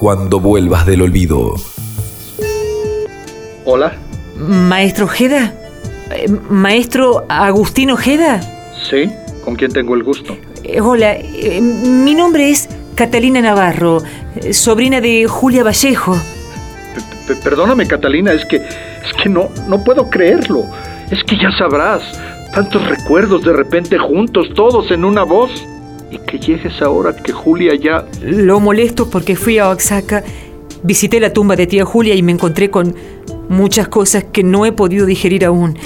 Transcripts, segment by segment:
Cuando vuelvas del olvido. Hola. Maestro Ojeda. Eh, Maestro Agustín Ojeda. Sí, ¿con quién tengo el gusto? Eh, Hola, eh, mi nombre es Catalina Navarro, sobrina de Julia Vallejo. P- p- Perdóname, Catalina, es que es que no no puedo creerlo. Es que ya sabrás, tantos recuerdos de repente juntos, todos en una voz. Y que llegues ahora que Julia ya Lo molesto porque fui a Oaxaca, visité la tumba de tía Julia y me encontré con muchas cosas que no he podido digerir aún.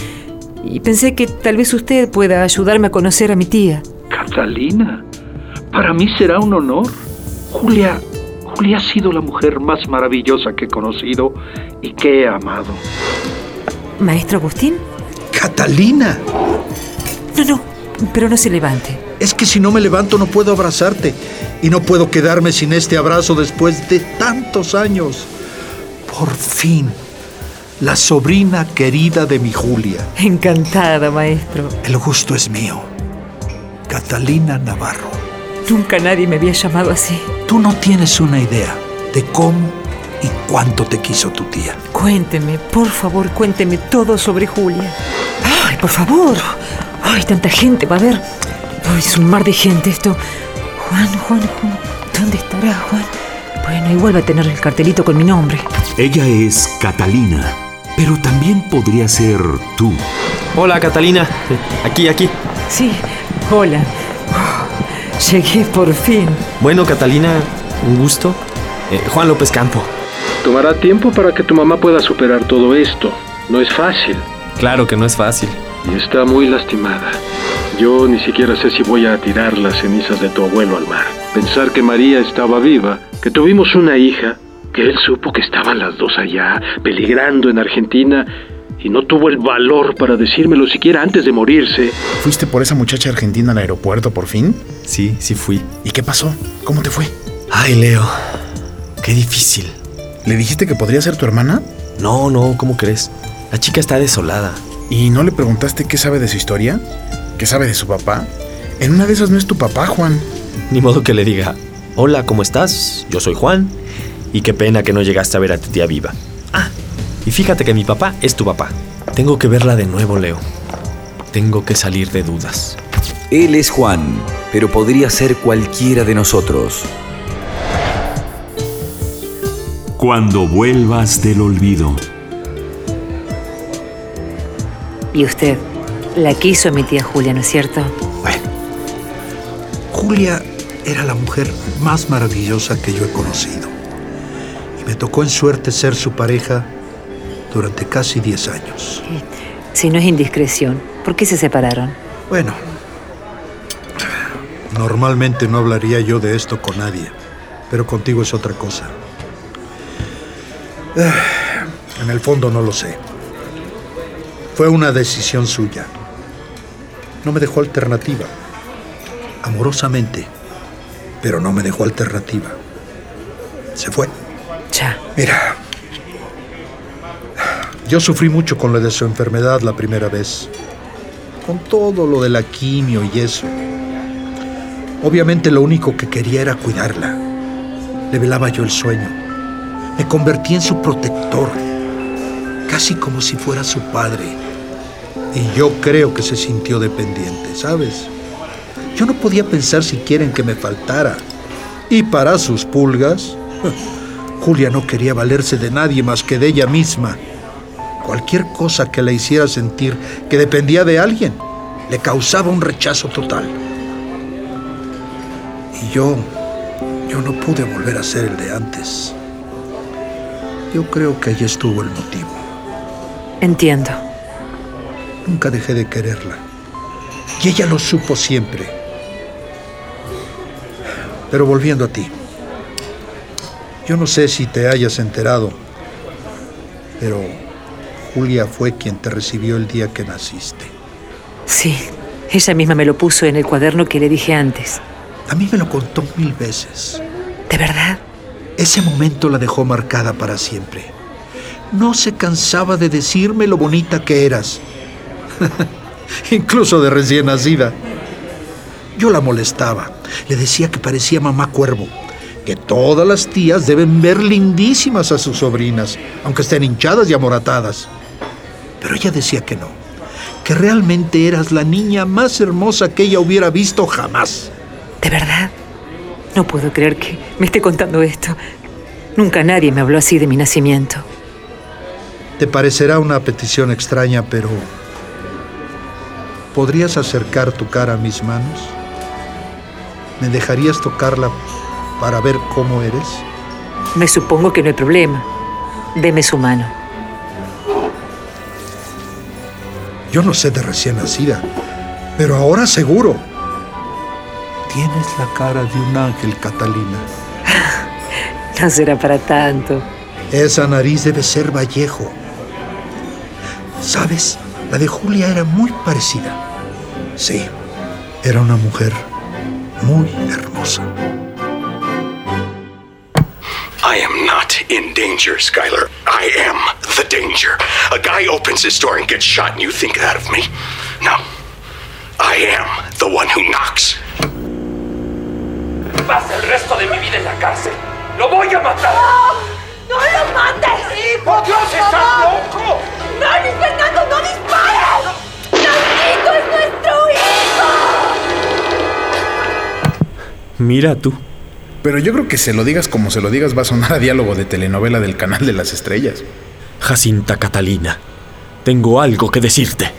Y pensé que tal vez usted pueda ayudarme a conocer a mi tía. Catalina, para mí será un honor. Julia, Julia ha sido la mujer más maravillosa que he conocido y que he amado. ¿Maestro Agustín? Catalina, No, no, pero no se levante. Es que si no me levanto no puedo abrazarte y no puedo quedarme sin este abrazo después de tantos años. Por fin, la sobrina querida de mi Julia. Encantada, maestro. El gusto es mío. Catalina Navarro. Nunca nadie me había llamado así. Tú no tienes una idea de cómo y cuánto te quiso tu tía. Cuénteme, por favor, cuénteme todo sobre Julia. Ay, por favor. Ay, tanta gente va a ver. Ay, es un mar de gente esto. Juan, Juan, Juan. ¿Dónde estará Juan? Bueno, igual va a tener el cartelito con mi nombre. Ella es Catalina, pero también podría ser tú. Hola, Catalina. Aquí, aquí. Sí, hola. Llegué por fin. Bueno, Catalina, un gusto. Eh, Juan López Campo. Tomará tiempo para que tu mamá pueda superar todo esto. No es fácil Claro que no es fácil. y está muy lastimada. Yo ni siquiera sé si voy a tirar las cenizas de tu abuelo al mar. Pensar que María estaba viva, que tuvimos una hija, que él supo que estaban las dos allá, peligrando en Argentina, y no tuvo el valor para decírmelo siquiera antes de morirse. ¿Fuiste por esa muchacha argentina al aeropuerto por fin? Sí, sí fui. ¿Y qué pasó? ¿Cómo te fue? Ay, Leo. Qué difícil. ¿Le dijiste que podría ser tu hermana? No, no, ¿cómo crees? La chica está desolada. ¿Y no le preguntaste qué sabe de su historia? ¿Qué sabe de su papá? En una de esas no es tu papá, Juan. Ni modo que le diga, hola, ¿cómo estás? Yo soy Juan. Y qué pena que no llegaste a ver a tu tía viva. Ah, y fíjate que mi papá es tu papá. Tengo que verla de nuevo, Leo. Tengo que salir de dudas. Él es Juan, pero podría ser cualquiera de nosotros. Cuando vuelvas del olvido. Y usted la quiso mi tía Julia, ¿no es cierto? Bueno, Julia era la mujer más maravillosa que yo he conocido. Y me tocó en suerte ser su pareja durante casi 10 años. Si no es indiscreción, ¿por qué se separaron? Bueno, normalmente no hablaría yo de esto con nadie, pero contigo es otra cosa. Ah, En el fondo no lo sé. Fue una decisión suya. No me dejó alternativa. Amorosamente, pero no me dejó alternativa. Se fue. Ya. Mira, yo sufrí mucho con lo de su enfermedad la primera vez. Con todo lo de la quimio y eso. Obviamente lo único que quería era cuidarla. Le velaba yo el sueño. Me convertí en su protector. Casi como si fuera su padre. Y yo creo que se sintió dependiente, ¿sabes? Yo no podía pensar siquiera en que me faltara. Y para sus pulgas, Julia no quería valerse de nadie más que de ella misma. Cualquier cosa que la hiciera sentir que dependía de alguien le causaba un rechazo total. Y yo, yo no pude volver a ser el de antes. Yo creo que ahí estuvo el motivo. Entiendo. Nunca dejé de quererla. Y ella lo supo siempre. Pero volviendo a ti. Yo no sé si te hayas enterado, pero Julia fue quien te recibió el día que naciste. Sí, ella misma me lo puso en el cuaderno que le dije antes. A mí me lo contó mil veces. ¿De verdad? Ese momento la dejó marcada para siempre. No se cansaba de decirme lo bonita que eras. Incluso de recién nacida. Yo la molestaba. Le decía que parecía mamá cuervo, que todas las tías deben ver lindísimas a sus sobrinas, aunque estén hinchadas y amoratadas. Pero ella decía que no, que realmente eras la niña más hermosa que ella hubiera visto jamás. ¿De verdad? No puedo creer que me esté contando esto. Nunca nadie me habló así de mi nacimiento. Te parecerá una petición extraña, pero ¿podrías acercar tu cara a mis manos? ¿Me dejarías tocarla para ver cómo eres? Me supongo que no hay problema. Deme su mano. Yo no sé de recién nacida, pero ahora seguro. Tienes la cara de un ángel, Catalina. No será para tanto. Esa nariz debe ser Vallejo. ¿Sabes? La de Julia era muy parecida. Sí, era una mujer muy hermosa. I am not in danger, Skylar. I am the danger. A guy opens his door and gets shot, and you think that of me? No. I am the one who knocks. Pasa el resto de mi vida en la cárcel. ¡Lo voy a matar! ¡No lo mates! ¡Sí, por Dios, estás loco! ¡No, Luis Fernando, no dispares! ¡Nandito es nuestro hijo! Mira tú. Pero yo creo que se lo digas como se lo digas va a sonar a diálogo de telenovela del canal de las estrellas. Jacinta Catalina, tengo algo que decirte.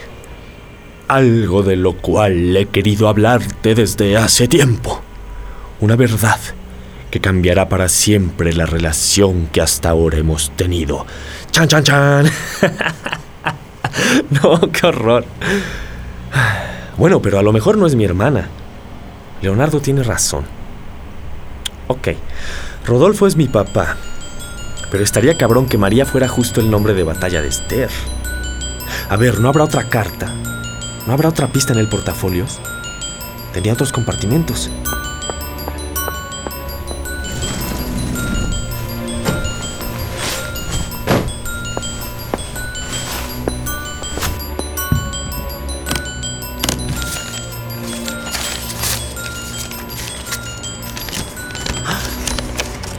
Algo de lo cual he querido hablarte desde hace tiempo. Una verdad que cambiará para siempre la relación que hasta ahora hemos tenido. ¡Chan, chan, chan! no, qué horror. Bueno, pero a lo mejor no es mi hermana. Leonardo tiene razón. Ok, Rodolfo es mi papá. Pero estaría cabrón que María fuera justo el nombre de batalla de Esther. A ver, ¿no habrá otra carta? ¿No habrá otra pista en el portafolios? Tenía otros compartimentos.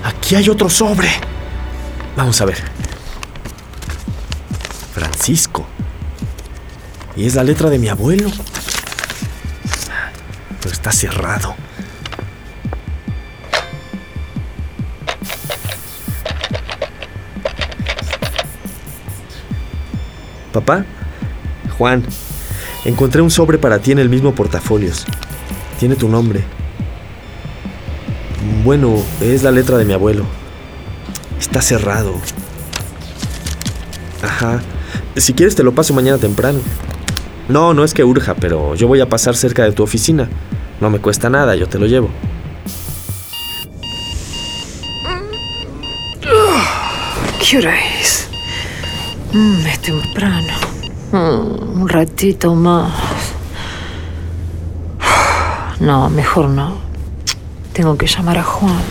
Aquí hay otro sobre. Vamos a ver. Francisco. Y es la letra de mi abuelo. Pero está cerrado. Papá, Juan, encontré un sobre para ti en el mismo portafolios. Tiene tu nombre. Bueno, es la letra de mi abuelo. Está cerrado. Ajá. Si quieres te lo paso mañana temprano. No, no es que urja, pero yo voy a pasar cerca de tu oficina. No me cuesta nada, yo te lo llevo. ¿Qué hora es? Mm, temprano. Mm, un ratito más. No, mejor no. Tengo que llamar a Juan.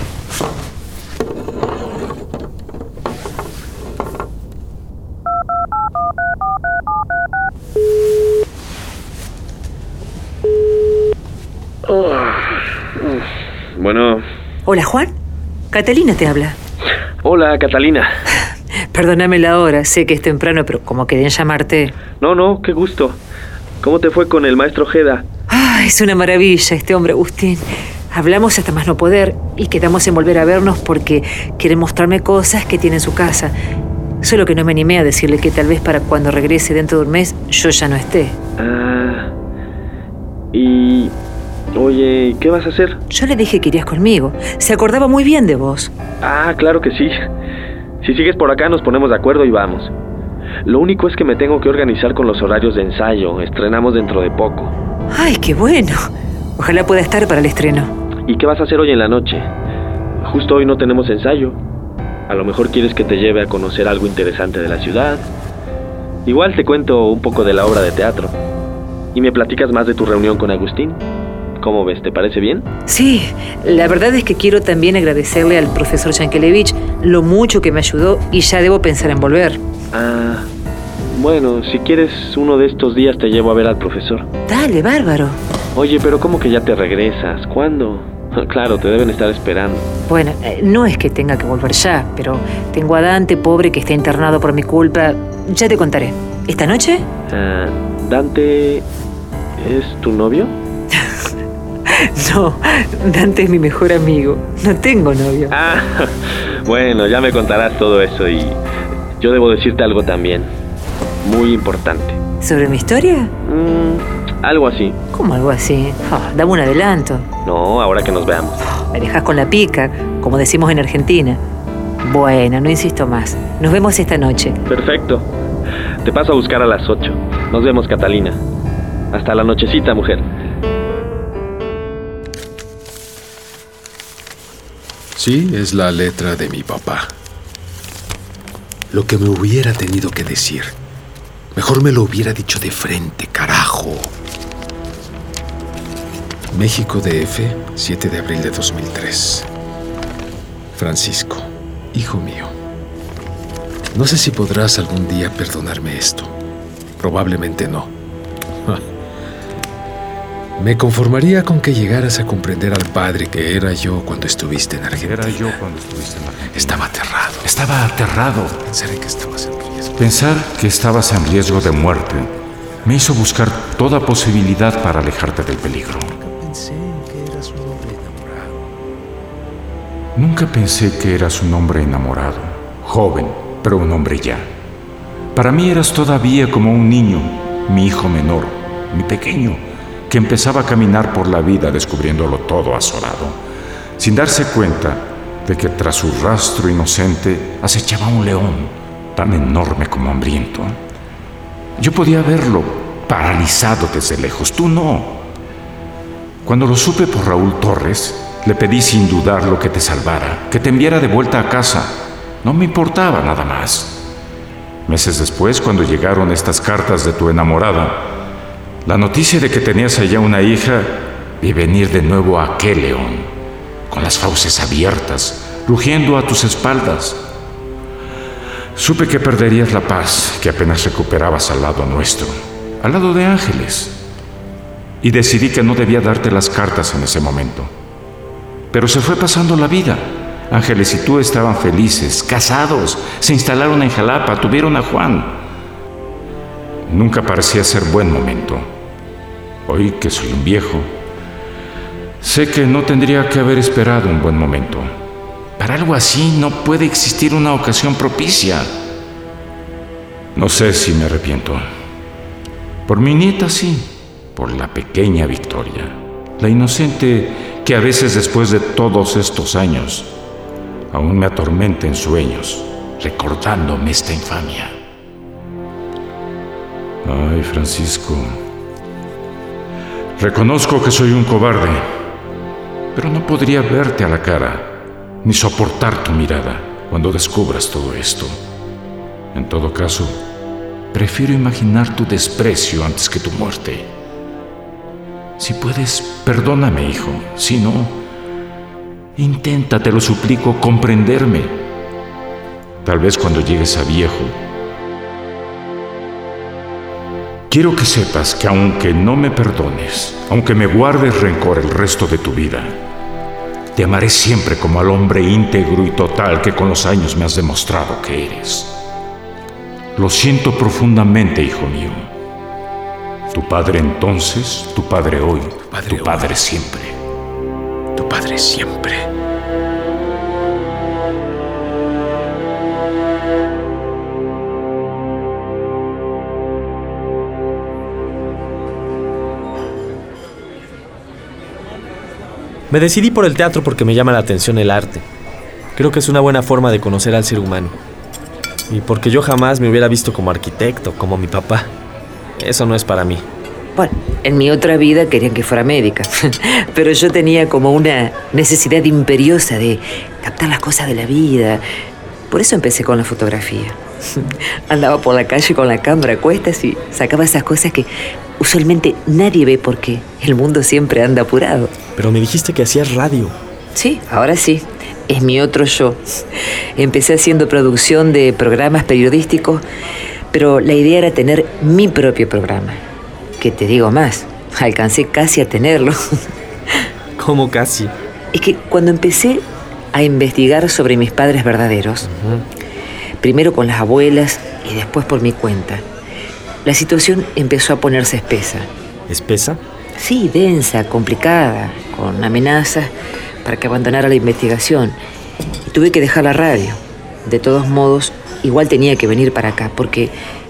Bueno. Hola, Juan. Catalina te habla. Hola, Catalina. Perdóname la hora, sé que es temprano, pero como quería llamarte. No, no, qué gusto. ¿Cómo te fue con el maestro Jeda? Ah, es una maravilla este hombre, Agustín. Hablamos hasta más no poder y quedamos en volver a vernos porque quiere mostrarme cosas que tiene en su casa. Solo que no me animé a decirle que tal vez para cuando regrese dentro de un mes yo ya no esté. Ah. Y. Oye, ¿qué vas a hacer? Yo le dije que irías conmigo. Se acordaba muy bien de vos. Ah, claro que sí. Si sigues por acá nos ponemos de acuerdo y vamos. Lo único es que me tengo que organizar con los horarios de ensayo. Estrenamos dentro de poco. Ay, qué bueno. Ojalá pueda estar para el estreno. ¿Y qué vas a hacer hoy en la noche? Justo hoy no tenemos ensayo. A lo mejor quieres que te lleve a conocer algo interesante de la ciudad. Igual te cuento un poco de la obra de teatro. Y me platicas más de tu reunión con Agustín. ¿Cómo ves? ¿Te parece bien? Sí, la verdad es que quiero también agradecerle al profesor Yankelevich lo mucho que me ayudó y ya debo pensar en volver. Ah, bueno, si quieres uno de estos días te llevo a ver al profesor. Dale, bárbaro. Oye, pero ¿cómo que ya te regresas? ¿Cuándo? Claro, te deben estar esperando. Bueno, eh, no es que tenga que volver ya, pero tengo a Dante, pobre, que está internado por mi culpa. Ya te contaré. ¿Esta noche? Ah, Dante es tu novio? No, Dante es mi mejor amigo. No tengo novio. Ah, bueno, ya me contarás todo eso y yo debo decirte algo también. Muy importante. ¿Sobre mi historia? Mm, algo así. ¿Cómo algo así? Ah, dame un adelanto. No, ahora que nos veamos. Me dejas con la pica, como decimos en Argentina. Bueno, no insisto más. Nos vemos esta noche. Perfecto. Te paso a buscar a las 8. Nos vemos, Catalina. Hasta la nochecita, mujer. Sí, es la letra de mi papá. Lo que me hubiera tenido que decir. Mejor me lo hubiera dicho de frente, carajo. México DF, 7 de abril de 2003. Francisco, hijo mío. No sé si podrás algún día perdonarme esto. Probablemente no. Me conformaría con que llegaras a comprender al padre que era yo cuando estuviste en Argentina. Era yo cuando estuviste en Argentina. Estaba aterrado. Estaba aterrado. Pensar que estabas en riesgo. Pensar que estabas en riesgo de muerte me hizo buscar toda posibilidad para alejarte del peligro. Nunca pensé que eras un hombre enamorado, joven, pero un hombre ya. Para mí eras todavía como un niño, mi hijo menor, mi pequeño, que empezaba a caminar por la vida descubriéndolo todo azorado, sin darse cuenta de que tras su rastro inocente acechaba un león, tan enorme como hambriento. Yo podía verlo paralizado desde lejos, tú no. Cuando lo supe por Raúl Torres, le pedí sin dudar lo que te salvara, que te enviara de vuelta a casa. No me importaba nada más. Meses después, cuando llegaron estas cartas de tu enamorada, la noticia de que tenías allá una hija vi venir de nuevo a león, con las fauces abiertas, rugiendo a tus espaldas. Supe que perderías la paz que apenas recuperabas al lado nuestro, al lado de Ángeles. Y decidí que no debía darte las cartas en ese momento. Pero se fue pasando la vida. Ángeles y tú estaban felices, casados, se instalaron en Jalapa, tuvieron a Juan. Nunca parecía ser buen momento. Hoy que soy un viejo, sé que no tendría que haber esperado un buen momento. Para algo así no puede existir una ocasión propicia. No sé si me arrepiento. Por mi nieta sí, por la pequeña Victoria, la inocente que a veces después de todos estos años aún me atormenta en sueños, recordándome esta infamia. Ay, Francisco, reconozco que soy un cobarde, pero no podría verte a la cara ni soportar tu mirada cuando descubras todo esto. En todo caso, prefiero imaginar tu desprecio antes que tu muerte. Si puedes, perdóname, hijo. Si no, intenta, te lo suplico, comprenderme. Tal vez cuando llegues a viejo, Quiero que sepas que aunque no me perdones, aunque me guardes rencor el resto de tu vida, te amaré siempre como al hombre íntegro y total que con los años me has demostrado que eres. Lo siento profundamente, hijo mío. Tu padre entonces, tu padre hoy, padre tu padre siempre. Tu padre siempre. Me decidí por el teatro porque me llama la atención el arte. Creo que es una buena forma de conocer al ser humano. Y porque yo jamás me hubiera visto como arquitecto, como mi papá. Eso no es para mí. Bueno, en mi otra vida querían que fuera médica, pero yo tenía como una necesidad imperiosa de captar las cosas de la vida. Por eso empecé con la fotografía. Andaba por la calle con la cámara a cuestas y sacaba esas cosas que usualmente nadie ve porque el mundo siempre anda apurado. Pero me dijiste que hacías radio. Sí, ahora sí. Es mi otro yo. Empecé haciendo producción de programas periodísticos, pero la idea era tener mi propio programa. Que te digo más, alcancé casi a tenerlo. ¿Cómo casi? Es que cuando empecé a investigar sobre mis padres verdaderos, primero con las abuelas y después por mi cuenta, la situación empezó a ponerse espesa. ¿Espesa? Sí, densa, complicada, con amenazas para que abandonara la investigación. Y tuve que dejar la radio. De todos modos, igual tenía que venir para acá, porque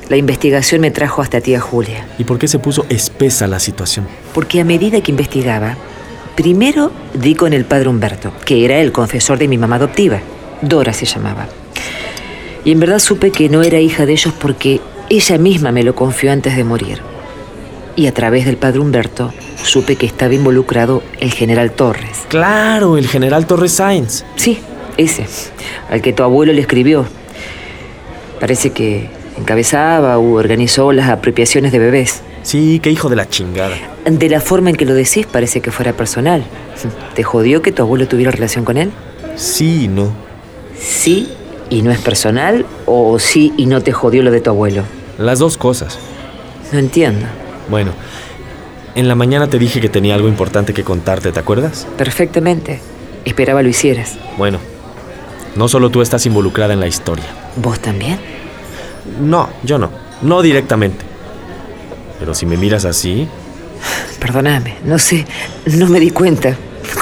la investigación me trajo hasta tía Julia. ¿Y por qué se puso espesa la situación? Porque a medida que investigaba, primero di con el padre Humberto, que era el confesor de mi mamá adoptiva. Dora se llamaba. Y en verdad supe que no era hija de ellos porque ella misma me lo confió antes de morir. Y a través del padre Humberto supe que estaba involucrado el general Torres. Claro, el general Torres Sáenz. Sí, ese, al que tu abuelo le escribió. Parece que encabezaba u organizó las apropiaciones de bebés. Sí, qué hijo de la chingada. De la forma en que lo decís parece que fuera personal. ¿Te jodió que tu abuelo tuviera relación con él? Sí y no. ¿Sí y no es personal o sí y no te jodió lo de tu abuelo? Las dos cosas. No entiendo. Bueno, en la mañana te dije que tenía algo importante que contarte, ¿te acuerdas? Perfectamente. Esperaba lo hicieras. Bueno, no solo tú estás involucrada en la historia. ¿Vos también? No, yo no. No directamente. Pero si me miras así... Perdóname, no sé, no me di cuenta.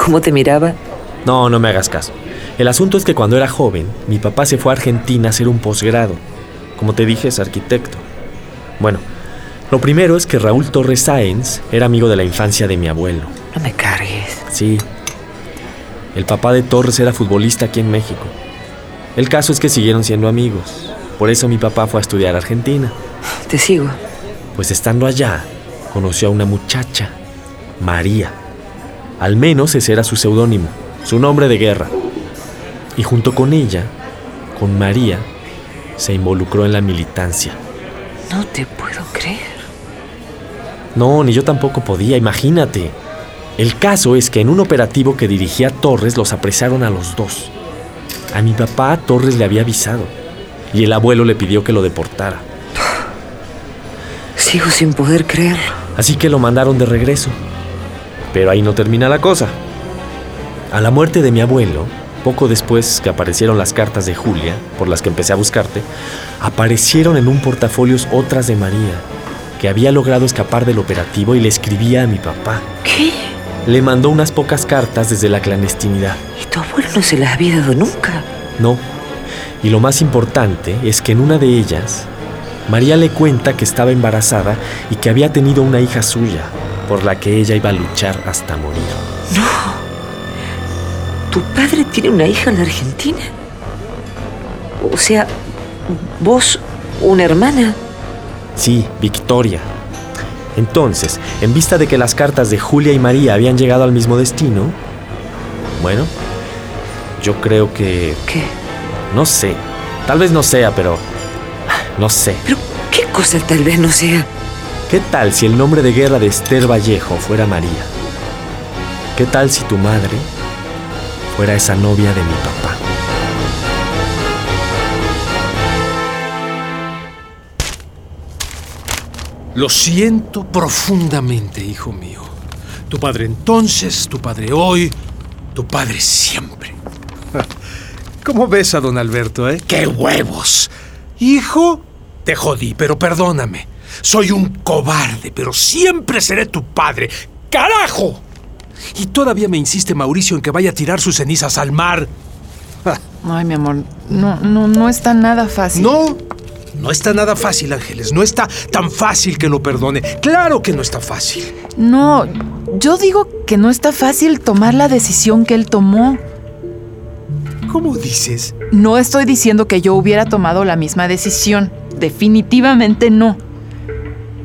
¿Cómo te miraba? No, no me hagas caso. El asunto es que cuando era joven, mi papá se fue a Argentina a hacer un posgrado. Como te dije, es arquitecto. Bueno, lo primero es que Raúl Torres Sáenz era amigo de la infancia de mi abuelo. No me cargues. Sí. El papá de Torres era futbolista aquí en México. El caso es que siguieron siendo amigos. Por eso mi papá fue a estudiar a Argentina. Te sigo. Pues estando allá, conoció a una muchacha, María. Al menos ese era su seudónimo, su nombre de guerra. Y junto con ella, con María, se involucró en la militancia. No te puedo creer. No, ni yo tampoco podía, imagínate. El caso es que en un operativo que dirigía Torres los apresaron a los dos. A mi papá Torres le había avisado y el abuelo le pidió que lo deportara. Sigo sin poder creerlo. Así que lo mandaron de regreso. Pero ahí no termina la cosa. A la muerte de mi abuelo, poco después que aparecieron las cartas de Julia, por las que empecé a buscarte, aparecieron en un portafolios otras de María, que había logrado escapar del operativo y le escribía a mi papá. ¿Qué? Le mandó unas pocas cartas desde la clandestinidad. ¿Y tu abuelo no se las había dado nunca? No. Y lo más importante es que en una de ellas, María le cuenta que estaba embarazada y que había tenido una hija suya, por la que ella iba a luchar hasta morir. No. ¿Tu padre tiene una hija en la Argentina? O sea, vos, una hermana. Sí, Victoria. Entonces, en vista de que las cartas de Julia y María habían llegado al mismo destino, bueno, yo creo que... ¿Qué? No sé. Tal vez no sea, pero... No sé. ¿Pero qué cosa tal vez no sea? ¿Qué tal si el nombre de guerra de Esther Vallejo fuera María? ¿Qué tal si tu madre fuera esa novia de mi papá? Lo siento profundamente, hijo mío. Tu padre entonces, tu padre hoy, tu padre siempre. ¿Cómo ves a don Alberto, eh? ¡Qué huevos! Hijo, te jodí, pero perdóname. Soy un cobarde, pero siempre seré tu padre. ¡Carajo! Y todavía me insiste Mauricio en que vaya a tirar sus cenizas al mar. Ay, mi amor, no, no, no está nada fácil. No, no está nada fácil, Ángeles. No está tan fácil que lo perdone. Claro que no está fácil. No, yo digo que no está fácil tomar la decisión que él tomó. ¿Cómo dices? No estoy diciendo que yo hubiera tomado la misma decisión. Definitivamente no.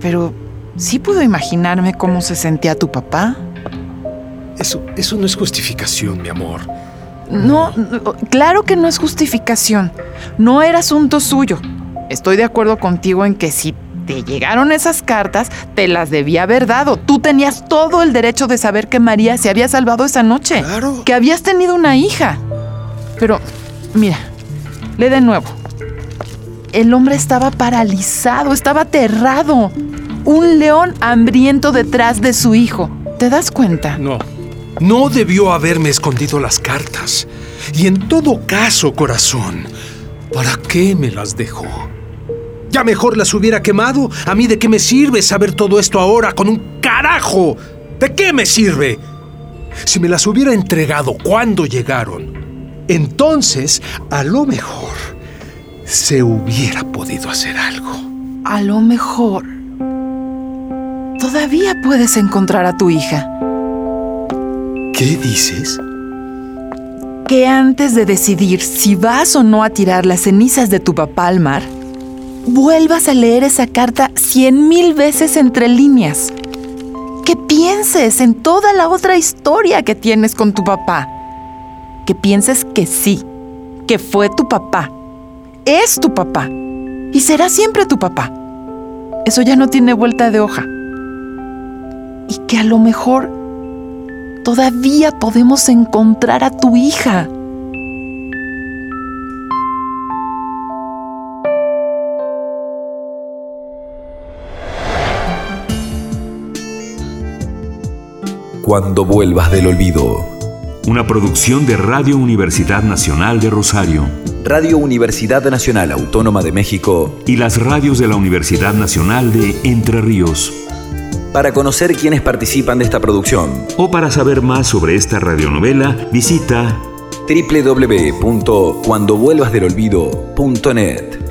Pero sí puedo imaginarme cómo se sentía tu papá. Eso, eso no es justificación, mi amor. No, no, claro que no es justificación. No era asunto suyo. Estoy de acuerdo contigo en que si te llegaron esas cartas, te las debía haber dado. Tú tenías todo el derecho de saber que María se había salvado esa noche. Claro. Que habías tenido una hija. Pero, mira, lee de nuevo. El hombre estaba paralizado, estaba aterrado. Un león hambriento detrás de su hijo. ¿Te das cuenta? No, No debió haberme escondido las cartas. Y en todo caso, corazón, ¿para qué me las dejó? Ya mejor las hubiera quemado. ¿A mí de qué me sirve saber todo esto ahora con un carajo? ¿De qué me sirve? Si me las hubiera entregado cuando llegaron, entonces a lo mejor se hubiera podido hacer algo. A lo mejor todavía puedes encontrar a tu hija. ¿Qué dices? Que antes de decidir si vas o no a tirar las cenizas de tu papá al mar, vuelvas a leer esa carta cien mil veces entre líneas. Que pienses en toda la otra historia que tienes con tu papá. Que pienses que sí, que fue tu papá. Es tu papá. Y será siempre tu papá. Eso ya no tiene vuelta de hoja. Y que a lo mejor todavía podemos encontrar a tu hija. Cuando vuelvas del olvido. Una producción de Radio Universidad Nacional de Rosario. Radio Universidad Nacional Autónoma de México. Y las radios de la Universidad Nacional de Entre Ríos. Para conocer quiénes participan de esta producción. O para saber más sobre esta radionovela, visita www.cuandovuelvasdelolvido.net.